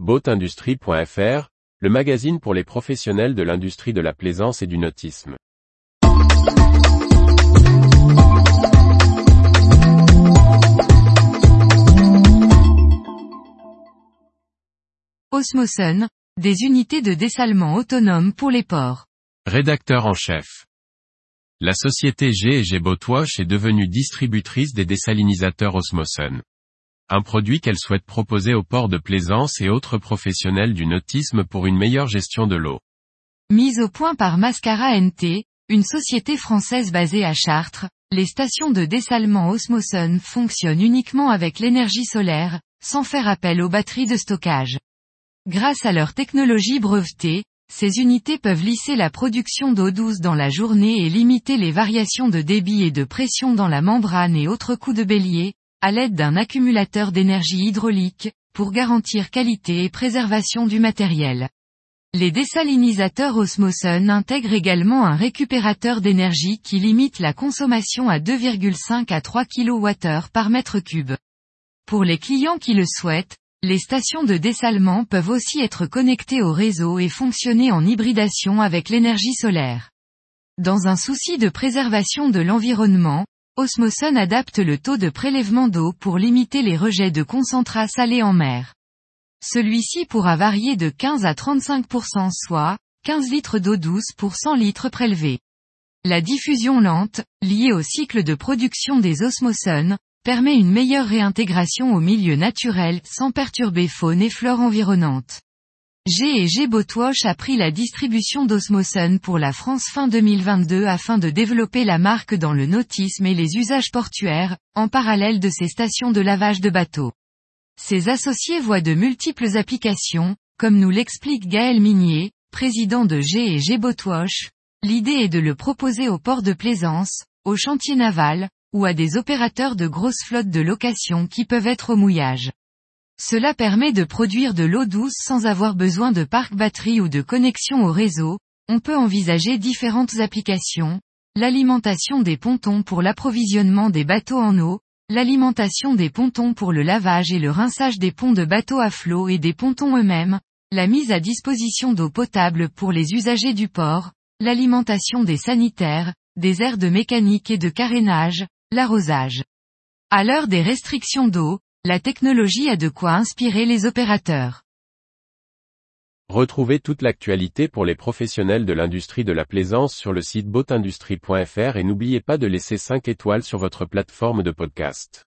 Boatindustrie.fr, le magazine pour les professionnels de l'industrie de la plaisance et du nautisme. Osmosun, des unités de dessalement autonomes pour les ports. Rédacteur en chef. La société G&G Boatwash est devenue distributrice des désalinisateurs Osmosun. Un produit qu'elle souhaite proposer aux ports de plaisance et autres professionnels du nautisme pour une meilleure gestion de l'eau. Mise au point par Mascara NT, une société française basée à Chartres, les stations de dessalement Osmosun fonctionnent uniquement avec l'énergie solaire, sans faire appel aux batteries de stockage. Grâce à leur technologie brevetée, ces unités peuvent lisser la production d'eau douce dans la journée et limiter les variations de débit et de pression dans la membrane et autres coups de bélier, à l'aide d'un accumulateur d'énergie hydraulique, pour garantir qualité et préservation du matériel. Les désalinisateurs Osmosun intègrent également un récupérateur d'énergie qui limite la consommation à 2,5 à 3 kWh par mètre cube. Pour les clients qui le souhaitent, les stations de dessalement peuvent aussi être connectées au réseau et fonctionner en hybridation avec l'énergie solaire. Dans un souci de préservation de l'environnement, Osmosun adapte le taux de prélèvement d'eau pour limiter les rejets de concentrats salés en mer. Celui-ci pourra varier de 15 à 35% soit, 15 litres d'eau douce pour 100 litres prélevés. La diffusion lente, liée au cycle de production des osmosuns, permet une meilleure réintégration au milieu naturel sans perturber faune et flore environnante. G et G Boatwash a pris la distribution d'Osmosun pour la France fin 2022 afin de développer la marque dans le nautisme et les usages portuaires, en parallèle de ses stations de lavage de bateaux. Ses associés voient de multiples applications, comme nous l'explique Gaël Minier, président de G et G Boatwash. L'idée est de le proposer aux ports de plaisance, aux chantiers navals, ou à des opérateurs de grosses flottes de location qui peuvent être au mouillage. Cela permet de produire de l'eau douce sans avoir besoin de parc batterie ou de connexion au réseau, on peut envisager différentes applications, l'alimentation des pontons pour l'approvisionnement des bateaux en eau, l'alimentation des pontons pour le lavage et le rinçage des ponts de bateaux à flot et des pontons eux-mêmes, la mise à disposition d'eau potable pour les usagers du port, l'alimentation des sanitaires, des aires de mécanique et de carénage, l'arrosage. À l'heure des restrictions d'eau, la technologie a de quoi inspirer les opérateurs. Retrouvez toute l'actualité pour les professionnels de l'industrie de la plaisance sur le site boatindustrie.fr et n'oubliez pas de laisser 5 étoiles sur votre plateforme de podcast.